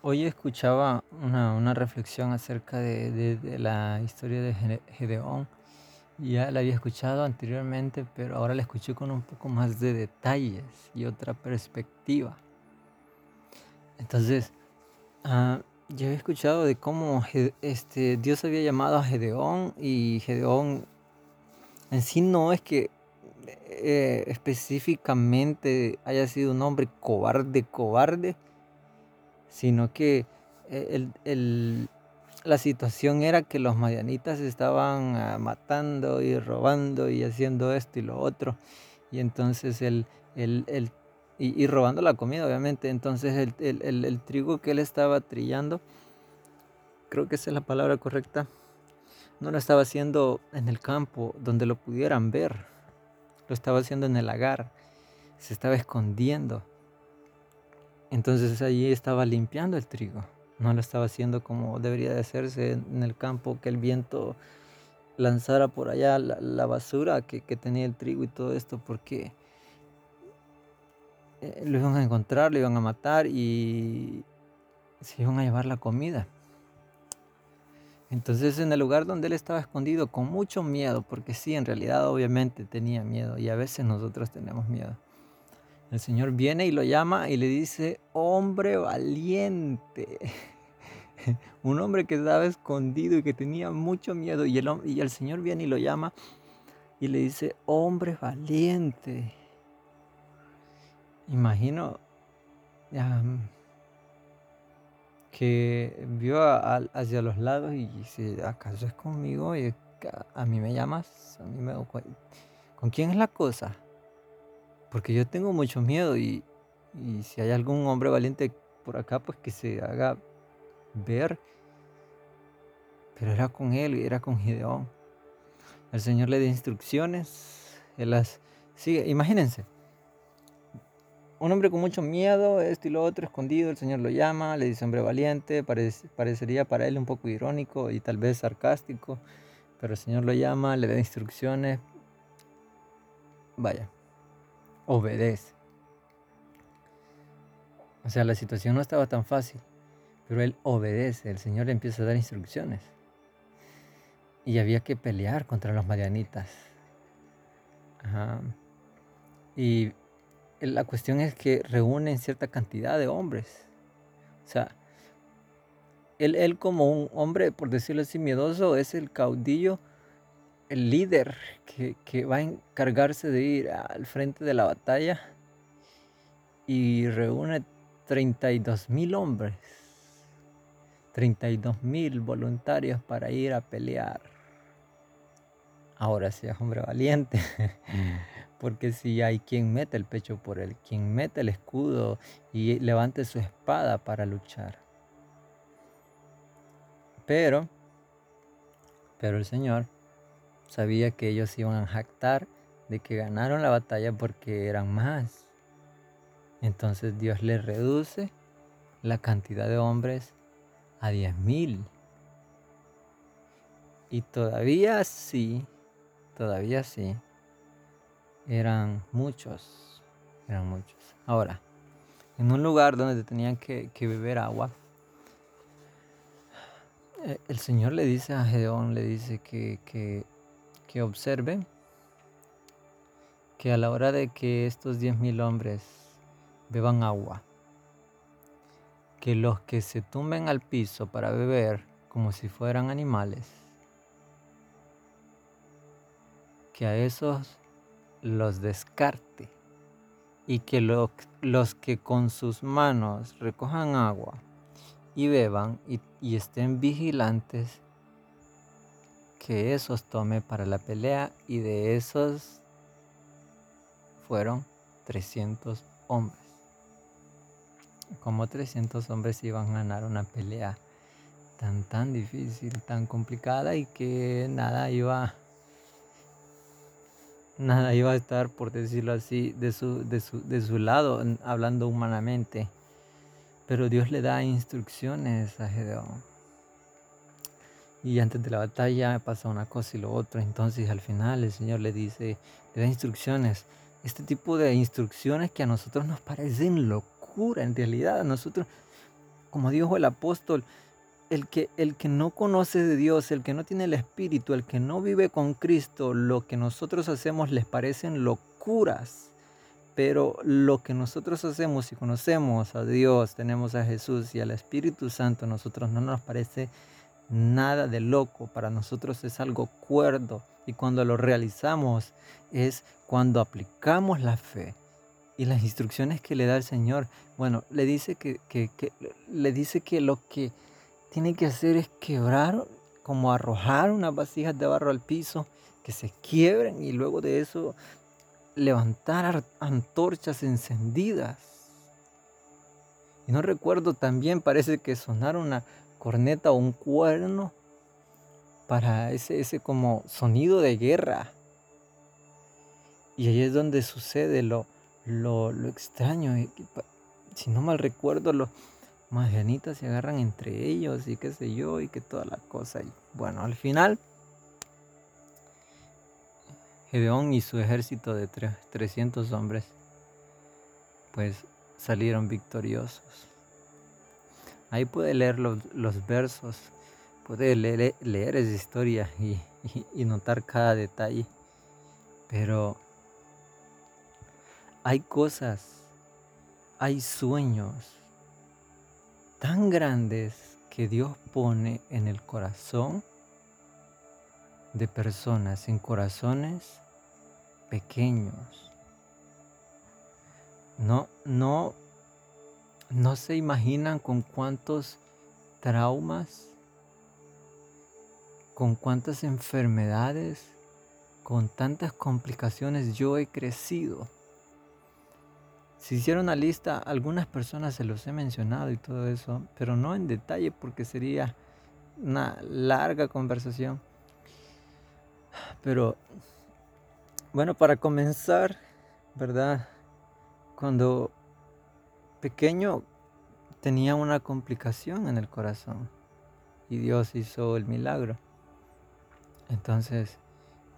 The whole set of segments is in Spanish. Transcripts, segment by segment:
Hoy escuchaba una, reflexión acerca de, la historia de Gedeón. Ya la había escuchado anteriormente, pero ahora la escuché con un poco más de detalles y otra perspectiva. Entonces, ah, yo había escuchado de cómo este, Dios había llamado a Gedeón y Gedeón en sí no es que eh, específicamente haya sido un hombre cobarde, cobarde, sino que eh, el, el- la situación era que los madianitas estaban ah, matando y robando y haciendo esto y lo otro, y entonces el, el, y, y robando la comida, obviamente, entonces el trigo que él estaba trillando, creo que esa es la palabra correcta, no lo estaba haciendo en el campo donde lo pudieran ver, lo estaba haciendo en el lagar, se estaba escondiendo. Entonces allí estaba limpiando el trigo. No lo estaba haciendo como debería de hacerse en el campo, que el viento lanzara por allá la, basura que, que tenía el trigo y todo esto, porque eh, lo iban a encontrar, lo iban a matar y se iban a llevar la comida. Entonces en el lugar donde él estaba escondido con mucho miedo, porque sí, en realidad obviamente tenía miedo y a veces nosotros tenemos miedo. El Señor viene y lo llama y le dice, hombre valiente. Un hombre que estaba escondido y que tenía mucho miedo. Y el, y el Señor viene y lo llama y le dice, hombre valiente. Imagino mm, que vio hacia los lados y dice, ¿acaso es conmigo? Y a, a mí me llamas, a mí me... ¿Con quién es la cosa? Porque yo tengo mucho miedo y, y si hay algún hombre valiente por acá, pues que se haga ver. Pero era con él, era con Gideón. El Señor le da instrucciones, él las sigue. Imagínense, un hombre con mucho miedo, esto y lo otro, escondido, el Señor lo llama, le dice hombre valiente, parece- parecería para él un poco irónico y tal vez sarcástico, pero el Señor lo llama, le da instrucciones, vaya, obedece. O sea, la situación no estaba tan fácil, pero él obedece, el Señor le empieza a dar instrucciones. Y había que pelear contra los madianitas. Ajá. Y la cuestión es que reúnen cierta cantidad de hombres. O sea, él, él como un hombre, por decirlo así, miedoso, es el caudillo, el líder que, que va a encargarse de ir al frente de la batalla y reúne 32 mil hombres, 32 mil voluntarios para ir a pelear. Ahora sí es hombre valiente, porque si hay quien mete el pecho por él, quien mete el escudo y levante su espada para luchar. Pero, pero el Señor sabía que ellos iban a jactar de que ganaron la batalla porque eran más. Entonces Dios les reduce la cantidad de hombres a 10.000. Y todavía sí, todavía sí, eran muchos, eran muchos. Ahora, en un lugar donde tenían que, beber agua, eh, el Señor le dice a Gedeón, le dice que, que observe que a la hora de que estos 10.000 hombres beban agua, que los que se tumben al piso para beber como si fueran animales, que a esos los descarte y que lo- los que con sus manos recojan agua y beban y, y estén vigilantes, que esos tome para la pelea y de esos fueron 300 hombres. Como 300 hombres iban a ganar una pelea tan tan difícil, tan complicada y que nada iba nada iba a estar, por decirlo así, de su, de su, de su lado, hablando humanamente. Pero Dios le da instrucciones a Gedeón. Y antes de la batalla pasa una cosa y lo otro. Entonces al final el Señor le dice, le da instrucciones. Este tipo de instrucciones que a nosotros nos parecen locura en realidad. A nosotros como dijo el apóstol, el que, el que no conoce de Dios, el que no tiene el Espíritu, el que no vive con Cristo, lo que nosotros hacemos les parecen locuras. Pero lo que nosotros hacemos, si conocemos a Dios, tenemos a Jesús y al Espíritu Santo, nosotros no nos parece nada de loco. Para nosotros es algo cuerdo. Y cuando lo realizamos es cuando aplicamos la fe y las instrucciones que le da el Señor. Bueno, le dice que, le dice que lo que tiene que hacer es quebrar, como arrojar unas vasijas de barro al piso, que se quiebren y luego de eso levantar antorchas encendidas. Y no recuerdo también, parece que sonar una corneta o un cuerno para ese, ese como sonido de guerra. Y ahí es donde sucede lo, lo, lo extraño. Si no mal recuerdo, lo, Magianitas se agarran entre ellos y qué sé yo y que toda la cosa. Y bueno, al final, Gedeón y su ejército de 300 hombres, pues salieron victoriosos. Ahí puede leer los, versos, puede leer, leer esa historia y notar cada detalle. Pero hay cosas, hay sueños tan grandes que Dios pone en el corazón de personas, en corazones pequeños. No, no, no se imaginan con cuántos traumas, con cuántas enfermedades, con tantas complicaciones yo he crecido si hiciera una lista, algunas personas se los he mencionado y todo eso, pero no en detalle porque sería una larga conversación. Pero bueno, para comenzar, ¿verdad? Cuando pequeño tenía una complicación en el corazón y Dios hizo el milagro. Entonces,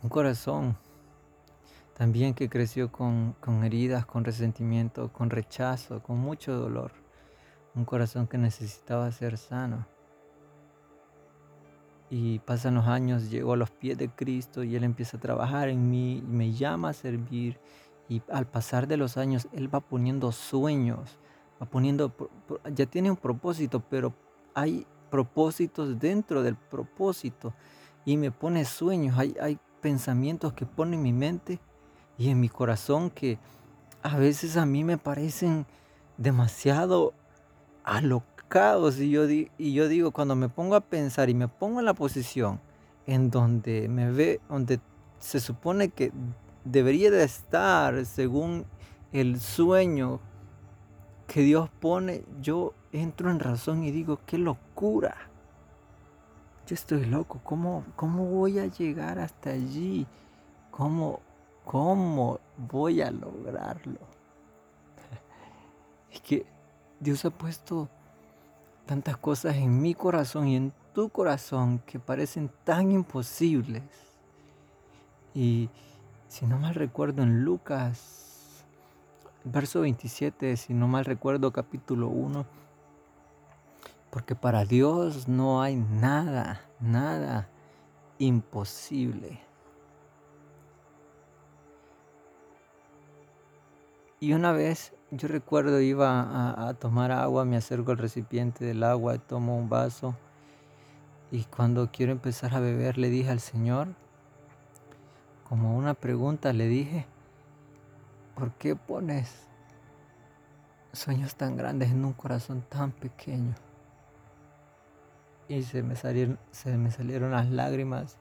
un corazón también que creció con, heridas, con resentimiento, con rechazo, con mucho dolor. Un corazón que necesitaba ser sano. Y pasan los años, llego a los pies de Cristo y Él empieza a trabajar en mí, y me llama a servir. Y al pasar de los años, Él va poniendo sueños, poniendo, ya tiene un propósito, pero hay propósitos dentro del propósito. Y me pone sueños, hay, hay pensamientos que pone en mi mente y en mi corazón que a veces a mí me parecen demasiado alocados y yo, y yo digo, cuando me pongo a pensar y me pongo en la posición en donde me ve, donde se supone que debería de estar según el sueño que Dios pone, yo entro en razón y digo, qué locura. Yo estoy loco, ¿cómo, cómo voy a llegar hasta allí? ¿Cómo, ¿Cómo voy a lograrlo? Es que Dios ha puesto tantas cosas en mi corazón y en tu corazón que parecen tan imposibles. Y si no mal recuerdo en Lucas, verso 27, si no mal recuerdo capítulo 1, porque para Dios no hay nada, nada imposible. Y una vez yo recuerdo iba a, tomar agua, me acerco al recipiente del agua, tomo un vaso y cuando quiero empezar a beber le dije al Señor, como una pregunta le dije, ¿por qué pones sueños tan grandes en un corazón tan pequeño? Y se me salieron, se me salieron las lágrimas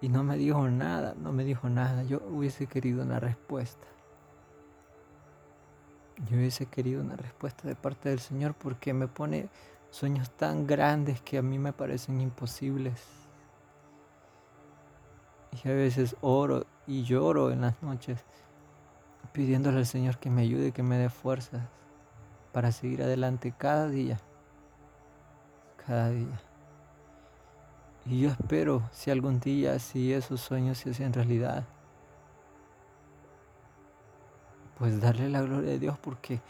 y no me dijo nada, no me dijo nada. Yo hubiese querido una respuesta. Yo hubiese querido una respuesta de parte del Señor porque me pone sueños tan grandes que a mí me parecen imposibles. Y a veces oro y lloro en las noches pidiéndole al Señor que me ayude, que me dé fuerzas para seguir adelante cada día. Cada día. Y yo espero si algún día, si esos sueños se hacen realidad, pues darle la gloria a Dios porque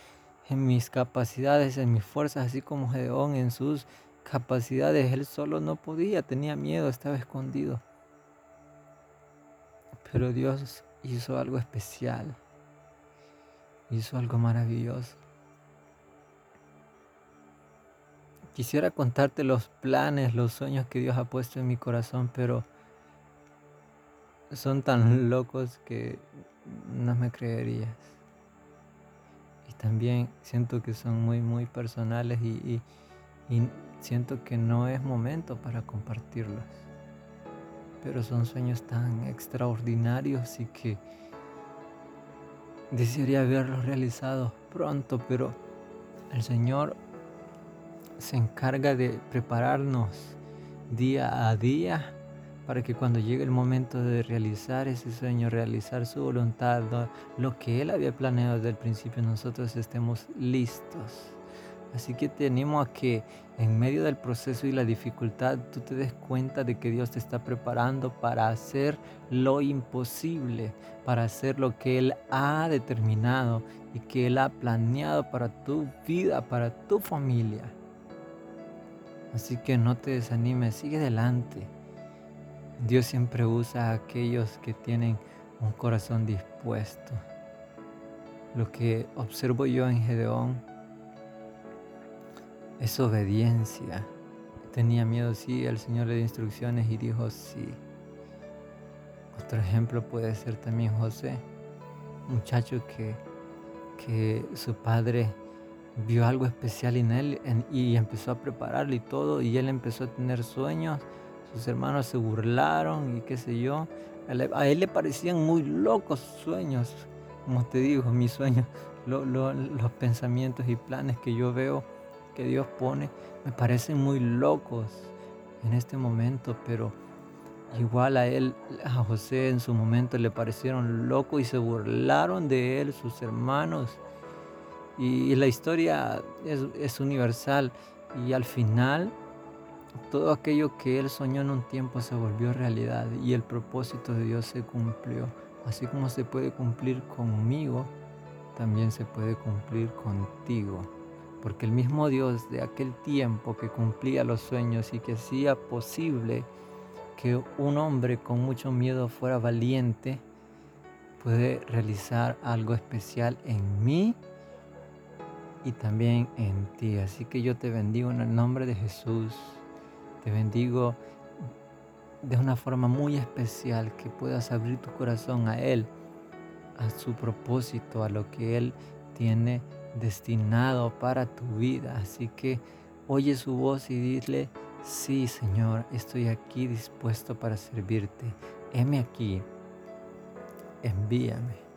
en mis capacidades, en mis fuerzas, así como Gedeón en sus capacidades. Él solo no podía, tenía miedo, estaba escondido. Pero Dios hizo algo especial, hizo algo maravilloso. Quisiera contarte los planes, los sueños que Dios ha puesto en mi corazón, pero son tan locos que no me creerías. Y también siento que son muy, muy personales y, siento que no es momento para compartirlos. Pero son sueños tan extraordinarios y que desearía verlos realizados pronto, pero el Señor se encarga de prepararnos día a día para que cuando llegue el momento de realizar ese sueño, realizar su voluntad, lo que Él había planeado desde el principio, nosotros estemos listos. Así que te animo a que en medio del proceso y la dificultad tú te des cuenta de que Dios te está preparando para hacer lo imposible, para hacer lo que Él ha determinado y que Él ha planeado para tu vida, para tu familia. Así que no te desanimes, sigue adelante. Dios siempre usa a aquellos que tienen un corazón dispuesto. Lo que observo yo en Gedeón es obediencia. Tenía miedo, sí, el Señor le dio instrucciones y dijo sí. Otro ejemplo puede ser también José, muchacho que, que su padre vio algo especial en él y empezó a prepararlo y todo, y él empezó a tener sueños, sus hermanos se burlaron y qué sé yo, a él le parecían muy locos sueños, como te digo, mis sueños, los pensamientos y planes que yo veo Dios pone, me parecen muy locos en este momento, pero igual a él, a José en su momento le parecieron locos y se burlaron de él, sus hermanos y la historia es, universal y al final todo aquello que él soñó en un tiempo se volvió realidad y el propósito de Dios se cumplió. Así como se puede cumplir conmigo, también se puede cumplir contigo. Porque el mismo Dios de aquel tiempo que cumplía los sueños y que hacía posible que un hombre con mucho miedo fuera valiente, puede realizar algo especial en mí y también en ti. Así que yo te bendigo en el nombre de Jesús. Te bendigo de una forma muy especial que puedas abrir tu corazón a Él, a su propósito, a lo que Él tiene destinado para tu vida. Así que oye su voz y dile, sí Señor, estoy aquí dispuesto para servirte. Heme aquí, envíame.